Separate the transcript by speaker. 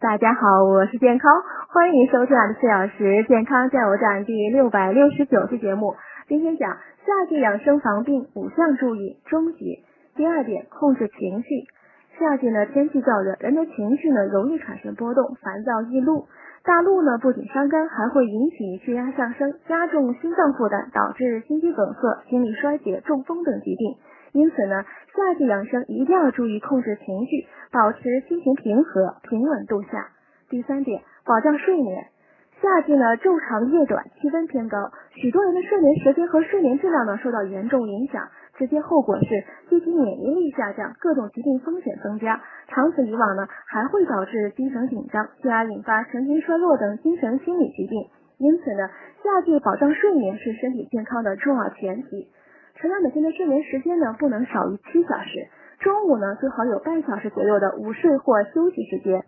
Speaker 1: 大家好，我是健康，欢迎收听二十四小时健康加油站第六百六十九期节目。今天讲夏季养生防病五项注意终极。第二点，控制情绪。夏季呢天气较热，人的情绪呢容易产生波动，烦躁易怒。大怒呢不仅伤肝，还会引起血压上升，加重心脏负担，导致心肌梗塞、心力衰竭、中风等疾病。因此呢，夏季养生一定要注意控制情绪，保持心情平和、平稳度夏。第三点，保障睡眠。夏季呢，昼长夜短，气温偏高，许多人的睡眠时间和睡眠质量呢受到严重影响，直接后果是机体免疫力下降，各种疾病风险增加。长此以往呢，还会导致精神紧张，进而引发神经衰弱等精神心理疾病。因此呢，夏季保障睡眠是身体健康的重要前提。成人每天的睡眠时间呢，不能少于七小时。中午呢，最好有半小时左右的午睡或休息时间。